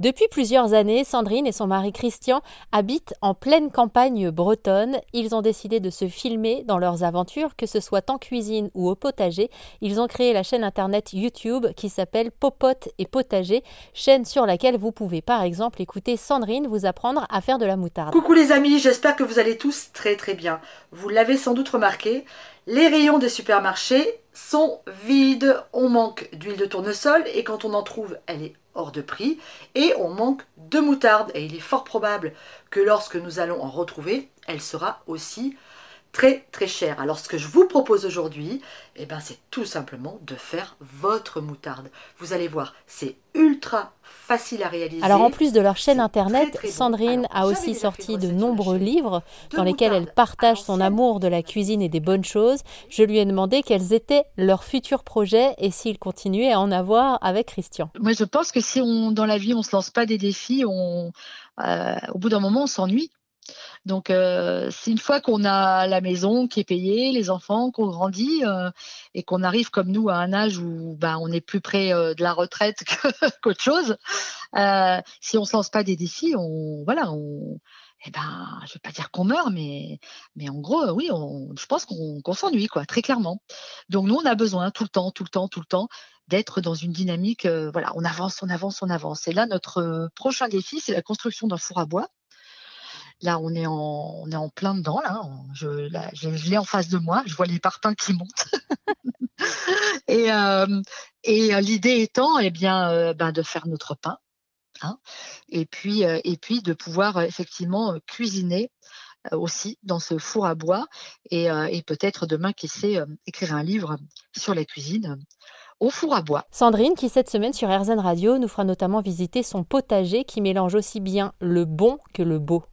Depuis plusieurs années, Sandrine et son mari Christian habitent en pleine campagne bretonne. Ils ont décidé de se filmer dans leurs aventures, que ce soit en cuisine ou au potager. Ils ont créé la chaîne internet YouTube qui s'appelle Popote et Potager, chaîne sur laquelle vous pouvez par exemple écouter Sandrine vous apprendre à faire de la moutarde. Coucou les amis, j'espère que vous allez tous très très bien. Vous l'avez sans doute remarqué, les rayons des supermarchés sont vides. On manque d'huile de tournesol et quand on en trouve, elle est hors de prix et on manque de moutarde et il est fort probable que lorsque nous allons en retrouver, elle sera aussi très très chère. Alors ce que je vous propose aujourd'hui, eh ben, c'est tout simplement de faire votre moutarde. Vous allez voir, c'est ultra facile à réaliser. Alors en plus de leur chaîne internet, Sandrine a aussi sorti de nombreux livres dans lesquels elle partage son amour de la cuisine et des bonnes choses. Je lui ai demandé quels étaient leurs futurs projets et s'ils continuaient à en avoir avec Christian. Moi je pense que si on dans la vie on se lance pas des défis, on, euh, au bout d'un moment on s'ennuie. Donc, euh, une fois qu'on a la maison qui est payée, les enfants, qu'on grandit euh, et qu'on arrive comme nous à un âge où ben, on est plus près euh, de la retraite qu'autre chose. si on se lance pas des défis, on voilà, on, eh ben, je vais pas dire qu'on meurt, mais, mais en gros, oui, on, je pense qu'on s'ennuie, quoi, très clairement. Donc nous, on a besoin tout le temps, tout le temps, tout le temps d'être dans une dynamique. voilà, on avance, on avance, on avance. Et là, notre prochain défi, c'est la construction d'un four à bois. Là, on est en, plein dedans. Là, je, l'ai en face de moi. Je vois les parpaings qui montent. et, euh, euh, l'idée étant, eh bien, euh, ben, de faire notre pain. Hein, et puis, de pouvoir effectivement cuisiner aussi dans ce four à bois et, et peut-être demain, qui sait, écrire un livre sur la cuisine au four à bois. Sandrine, qui cette semaine sur RZN Radio nous fera notamment visiter son potager qui mélange aussi bien le bon que le beau.